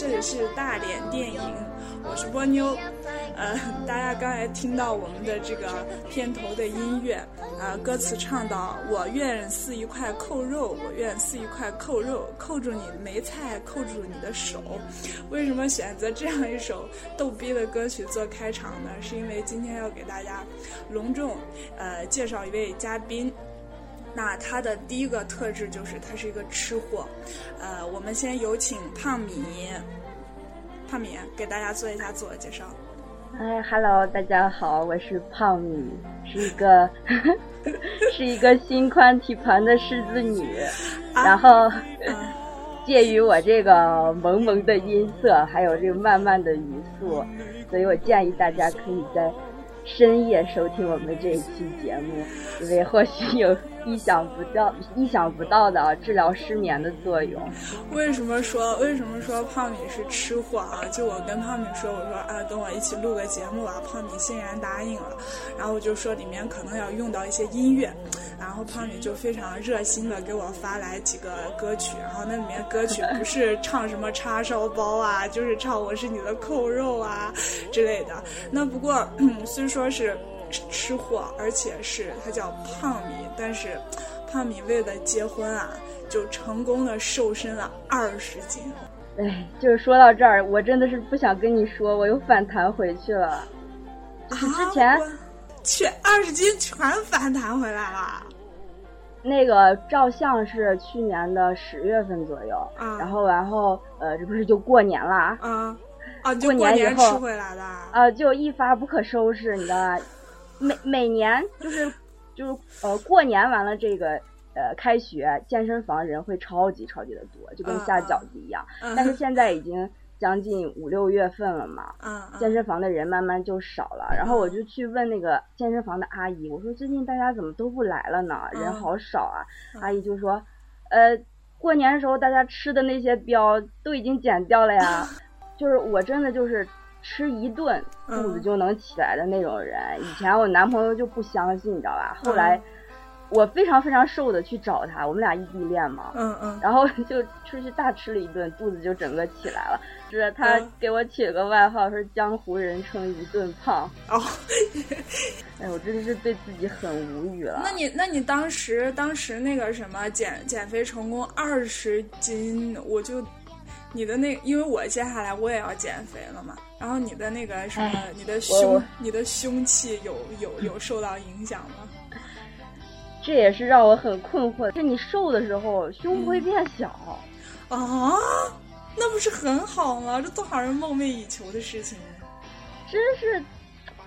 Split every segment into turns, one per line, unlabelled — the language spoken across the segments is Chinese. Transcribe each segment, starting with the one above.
这里是大连电影，我是波妞。呃，大家刚才听到我们的这个片头的音乐，呃，歌词唱到“我愿似一块扣肉，我愿似一块扣肉，扣住你的梅菜，扣住你的手”。为什么选择这样一首逗逼的歌曲做开场呢？是因为今天要给大家隆重呃介绍一位嘉宾。那他的第一个特质就是他是一个吃货，呃，我们先有请胖米，胖米给大家做一下自我介绍。
哎，Hello，大家好，我是胖米，是一个 是一个心宽体盘的狮子女，然后 介于我这个萌萌的音色，还有这个慢慢的语速，所以我建议大家可以在深夜收听我们这一期节目，因为或许有。意想不到、意想不到的治疗失眠的作用。
为什么说为什么说胖米是吃货啊？就我跟胖米说，我说啊，跟我一起录个节目啊，胖米欣然答应了。然后我就说里面可能要用到一些音乐，然后胖米就非常热心的给我发来几个歌曲。然后那里面歌曲不是唱什么叉烧包啊，就是唱我是你的扣肉啊之类的。那不过 虽说是。吃货，而且是他叫胖米，但是胖米为了结婚啊，就成功的瘦身了二十斤。
哎，就是说到这儿，我真的是不想跟你说，我又反弹回去了。就是之前，
去二十斤全反弹回来了。
那个照相是去年的十月份左右，然后然后呃，这不是就过年了
啊啊，
过年
以后吃回来的
啊，就一发不可收拾，你知道吧？每每年就是就是呃过年完了这个呃开学健身房人会超级超级的多，就跟下饺子一样。但是现在已经将近五六月份了嘛，健身房的人慢慢就少了。然后我就去问那个健身房的阿姨，我说最近大家怎么都不来了呢？人好少啊。阿姨就说，呃，过年的时候大家吃的那些膘都已经减掉了呀。就是我真的就是。吃一顿肚子就能起来的那种人，以前我男朋友就不相信，你知道吧？后来我非常非常瘦的去找他，我们俩异地恋嘛，
嗯嗯，
然后就出去大吃了一顿，肚子就整个起来了。是他给我起了个外号，说江湖人称一顿胖。
哦，
哎，我真的是对自己很无语了。
那你那你当时当时那个什么减减肥成功二十斤，我就。你的那，因为我接下来我也要减肥了嘛，然后你的那个什么，你的胸，你的胸器有有有受到影响吗？
这也是让我很困惑。是你瘦的时候胸不会变小
啊？那不是很好吗？这多少人梦寐以求的事情。
真是，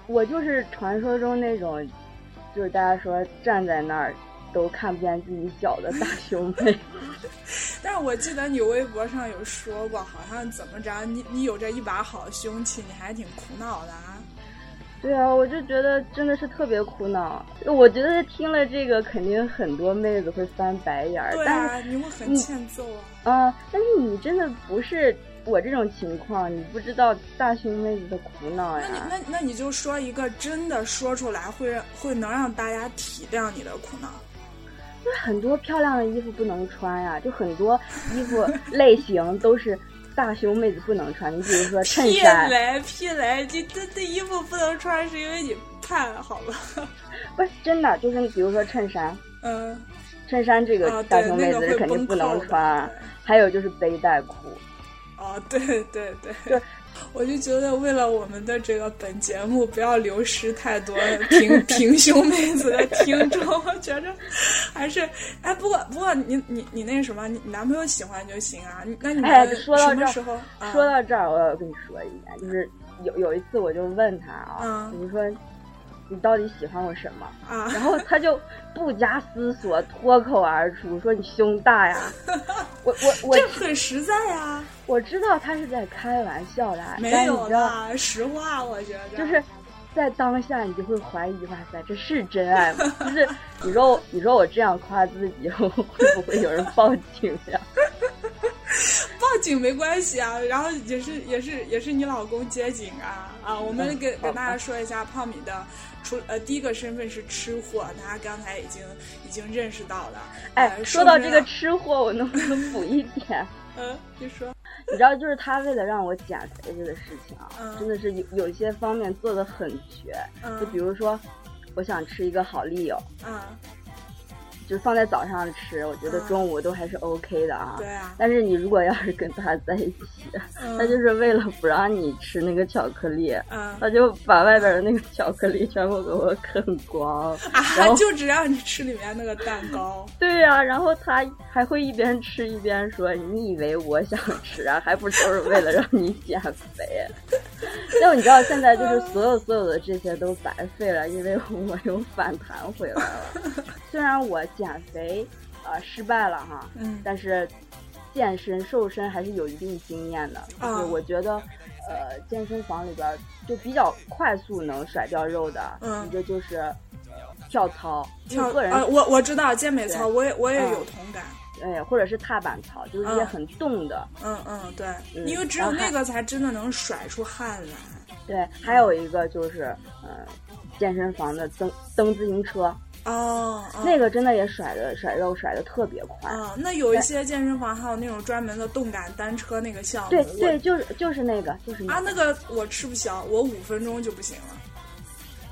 我就是传说中那种，就是大家说站在那儿。都看不见自己脚的大 胸妹，
但是我记得你微博上有说过，好像怎么着，你你有这一把好胸器，你还挺苦恼的啊。
对啊，我就觉得真的是特别苦恼。我觉得听了这个，肯定很多妹子会翻白眼儿。
对
啊，
你会很欠揍啊。
啊，但是你真的不是我这种情况，你不知道大胸妹子的苦恼呀。
那那那你就说一个真的说出来会会能让大家体谅你的苦恼。
就是很多漂亮的衣服不能穿呀，就很多衣服类型都是大胸妹子不能穿。你比如说衬衫，
屁来屁来，你这这衣服不能穿是因为你胖，好吧？
不是真的，就是比如说衬衫，
嗯，
衬衫这个大胸妹子是肯定不能穿。还有就是背带裤，
哦，对对对，对。我就觉得，为了我们的这个本节目不要流失太多平 平胸妹子的听众，我觉着还是哎，不过不过你你你那什么，你男朋友喜欢就行啊。那你们
说到这
时候，
说到这儿，我要跟你说一下，就是有有一次我就问他啊，我就说。你到底喜欢我什么？
啊！
然后他就不加思索脱口而出说：“你胸大呀！”我我我
这很实在呀！
我知道他是在开玩笑的，
没有的，实话我觉得
就是在当下你就会怀疑：哇塞，这是真爱吗？就是你说你说我这样夸自己，会不会有人报警呀？
报警没关系啊，然后也是也是也是你老公接警啊啊！我们给给大家说一下胖米的。出呃，第一个身份是吃货，大家刚才已经已经认识到了。
哎，说到这个吃货，我能不能补一点？
嗯，你说。
你知道，就是他为了让我减肥这个事情啊，真的是有有一些方面做的很绝。就比如说，我想吃一个好丽友。
嗯。
就放在早上吃，我觉得中午都还是 OK 的
啊。对
啊。但是你如果要是跟他在一起，他就是为了不让你吃那个巧克力，他就把外边的那个巧克力全部给我啃光，然后
就只让你吃里面那个蛋糕。
对呀，然后他还会一边吃一边说：“你以为我想吃啊？还不都是为了让你减肥？” 那你知道现在就是所有所有的这些都白费了，因为我又反弹回来了。虽然我减肥，呃，失败了哈，
嗯，
但是健身瘦身还是有一定经验的。就是我觉得，呃，健身房里边就比较快速能甩掉肉的，一个就是跳操，
跳
个人，
我我知道健美操，我也我也有同感。
哎，或者是踏板操，就是一些很动的。
嗯嗯，对，因为只有那个才真的能甩出汗来。
对，还有一个就是，呃，健身房的蹬蹬自行车。
哦，
那个真的也甩的甩肉甩的特别快
啊！那有一些健身房还有那种专门的动感单车那个项目，
对对，就是就是那个就是
啊，那个我吃不消，我五分钟就不行了。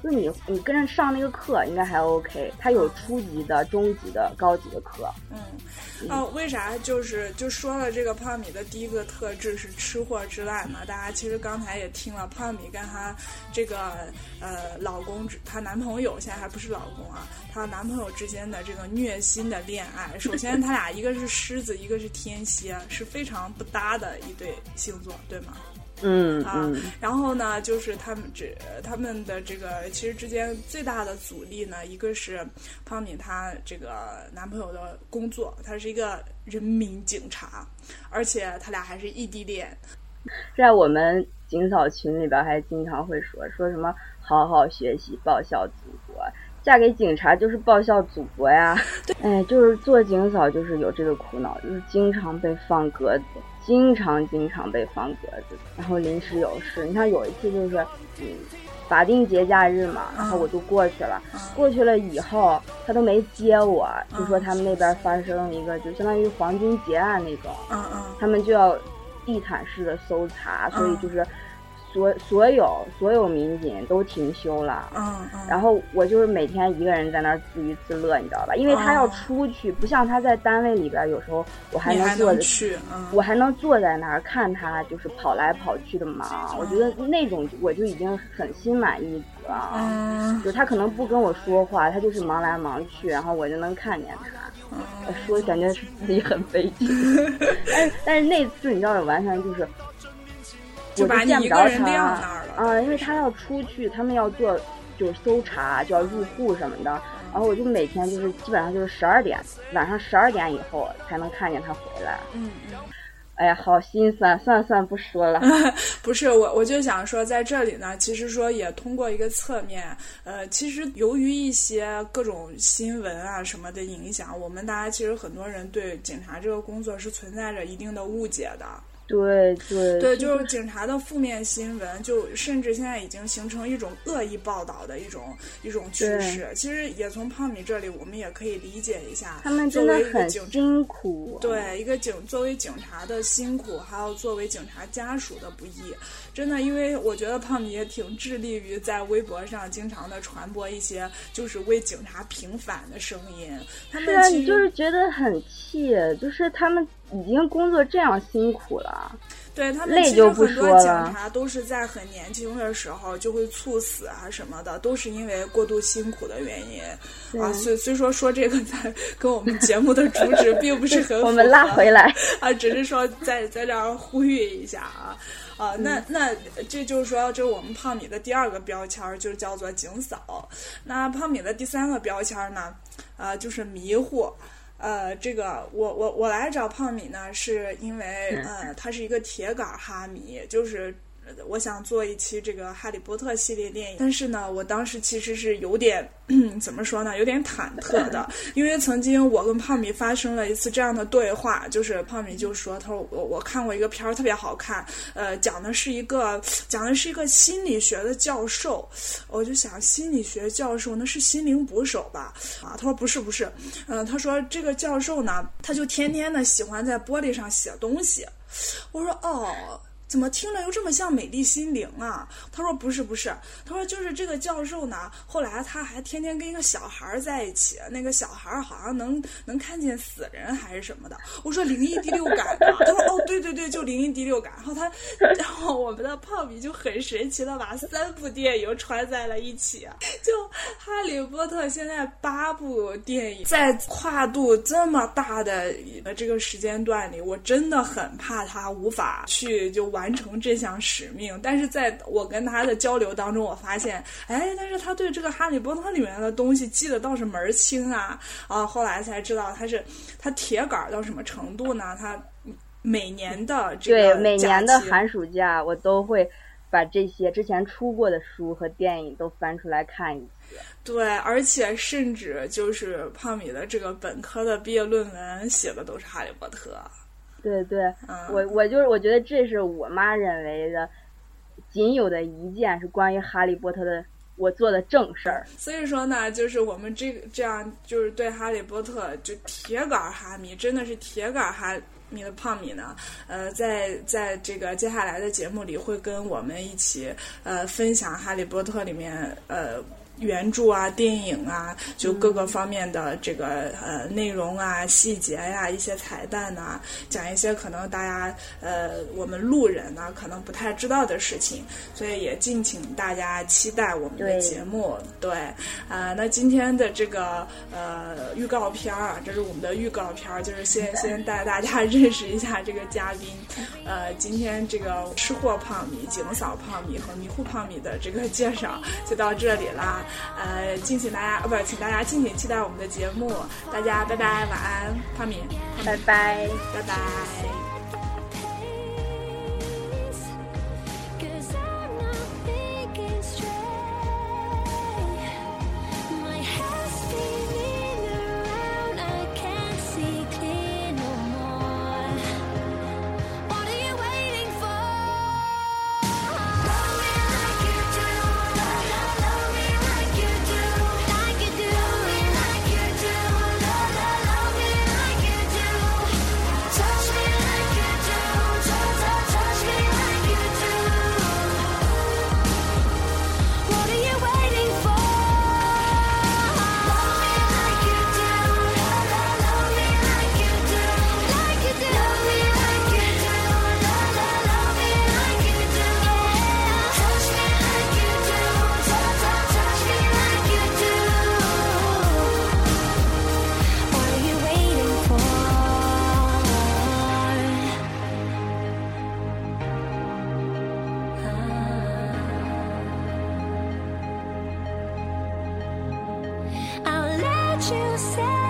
就你你跟着上那个课应该还 OK，它有初级的、中级的、高级的课。
嗯，啊，为啥就是就说了这个胖米的第一个特质是吃货之外嘛？大家其实刚才也听了胖米跟她这个呃老公，她男朋友现在还不是老公啊，她男朋友之间的这个虐心的恋爱。首先他俩一个是狮子，一个是天蝎，是非常不搭的一对星座，对吗？
嗯
啊，然后呢，就是他们这他们的这个其实之间最大的阻力呢，一个是胖敏她这个男朋友的工作，他是一个人民警察，而且他俩还是异地恋。
在我们警嫂群里边，还经常会说说什么好好学习，报效祖国。嫁给警察就是报效祖国呀！哎，就是做警嫂就是有这个苦恼，就是经常被放鸽子。经常经常被放鸽子，然后临时有事。你像有一次就是，嗯，法定节假日嘛，然后我就过去了。过去了以后，他都没接我，就说他们那边发生了一个，就相当于黄金劫案那种。他们就要地毯式的搜查，所以就是。所所有所有民警都停休了，
嗯嗯，
然后我就是每天一个人在那儿自娱自乐，你知道吧？因为他要出去，不像他在单位里边，有时候我还能坐着
去，
我还能坐在那儿看他就是跑来跑去的忙。我觉得那种我就已经很心满意足了。
嗯，
就他可能不跟我说话，他就是忙来忙去，然后我就能看见他，说感觉是自己很悲剧。但是但是那次你知道，完全就是。
就把你一个人晾那儿了
啊！因为他要出去，他们要做就是搜查，就要入户什么的。然后我就每天就是基本上就是十二点，晚上十二点以后才能看见他回来。
嗯嗯。
哎呀，好心酸，算了算了，不说了。
不是我，我就想说，在这里呢，其实说也通过一个侧面，呃，其实由于一些各种新闻啊什么的影响，我们大家其实很多人对警察这个工作是存在着一定的误解的。
对对
对，就是警察的负面新闻，就甚至现在已经形成一种恶意报道的一种一种趋势。其实也从胖米这里，我们也可以理解一下，
他们真的很辛苦。
对，一个警作为警察的辛苦，还有作为警察家属的不易。真的，因为我觉得胖米也挺致力于在微博上经常的传播一些就是为警察平反的声音。是
啊，你就是觉得很气，就是他们已经工作这样辛苦了，
对他们其实很多警察都是在很年轻的时候就会猝死啊什么的，都是因为过度辛苦的原因啊。虽虽 说说这个在跟我们节目的主旨并不是很
我们拉回来
啊，只是说在在这儿呼吁一下啊。啊，那那这就是说，这是我们胖米的第二个标签儿，就叫做警嫂。那胖米的第三个标签儿呢，呃，就是迷糊。呃，这个我我我来找胖米呢，是因为呃，他是一个铁杆哈迷，就是我想做一期这个《哈利波特》系列电影，但是呢，我当时其实是有点 怎么说呢，有点忐忑的，因为曾经我跟胖米发生了一次这样的对话，就是胖米就说，他说我我看过一个片儿特别好看，呃，讲的是一个讲的是一个心理学的教授，我就想心理学教授那是心灵捕手吧？啊，他说不是不是，嗯，他说这个教授呢，他就天天的喜欢在玻璃上写东西，我说哦。怎么听着又这么像美丽心灵啊？他说不是不是，他说就是这个教授呢。后来他还天天跟一个小孩在一起，那个小孩好像能能看见死人还是什么的。我说灵异第六感呢，他说对对对，就零零第六感。然后他，然后我们的胖比就很神奇的把三部电影穿在了一起，就哈利波特现在八部电影，在跨度这么大的这个时间段里，我真的很怕他无法去就完。完成这项使命，但是在我跟他的交流当中，我发现，哎，但是他对这个《哈利波特》里面的东西记得倒是门儿清啊啊！后来才知道他是他铁杆到什么程度呢？他每年的这
个对每年的寒暑假，我都会把这些之前出过的书和电影都翻出来看一次。
对，而且甚至就是胖米的这个本科的毕业论文写的都是《哈利波特》。
对对，我我就是我觉得这是我妈认为的仅有的一件是关于哈利波特的我做的正事儿。
所以说呢，就是我们这个这样就是对哈利波特就铁杆哈迷，真的是铁杆哈迷的胖米呢，呃，在在这个接下来的节目里会跟我们一起呃分享哈利波特里面呃。原著啊，电影啊，就各个方面的这个呃内容啊、细节呀、一些彩蛋呐，讲一些可能大家呃我们路人呢可能不太知道的事情，所以也敬请大家期待我们的节目。对，啊，那今天的这个呃预告片儿啊，这是我们的预告片儿，就是先 先带大家认识一下这个嘉宾。呃，今天这个吃货胖米、井嫂胖米和迷糊胖米的这个介绍就到这里啦。呃，敬请大家，呃，不，请大家敬请期待我们的节目。大家拜拜，晚安，汤米，
拜拜，
拜拜。Say.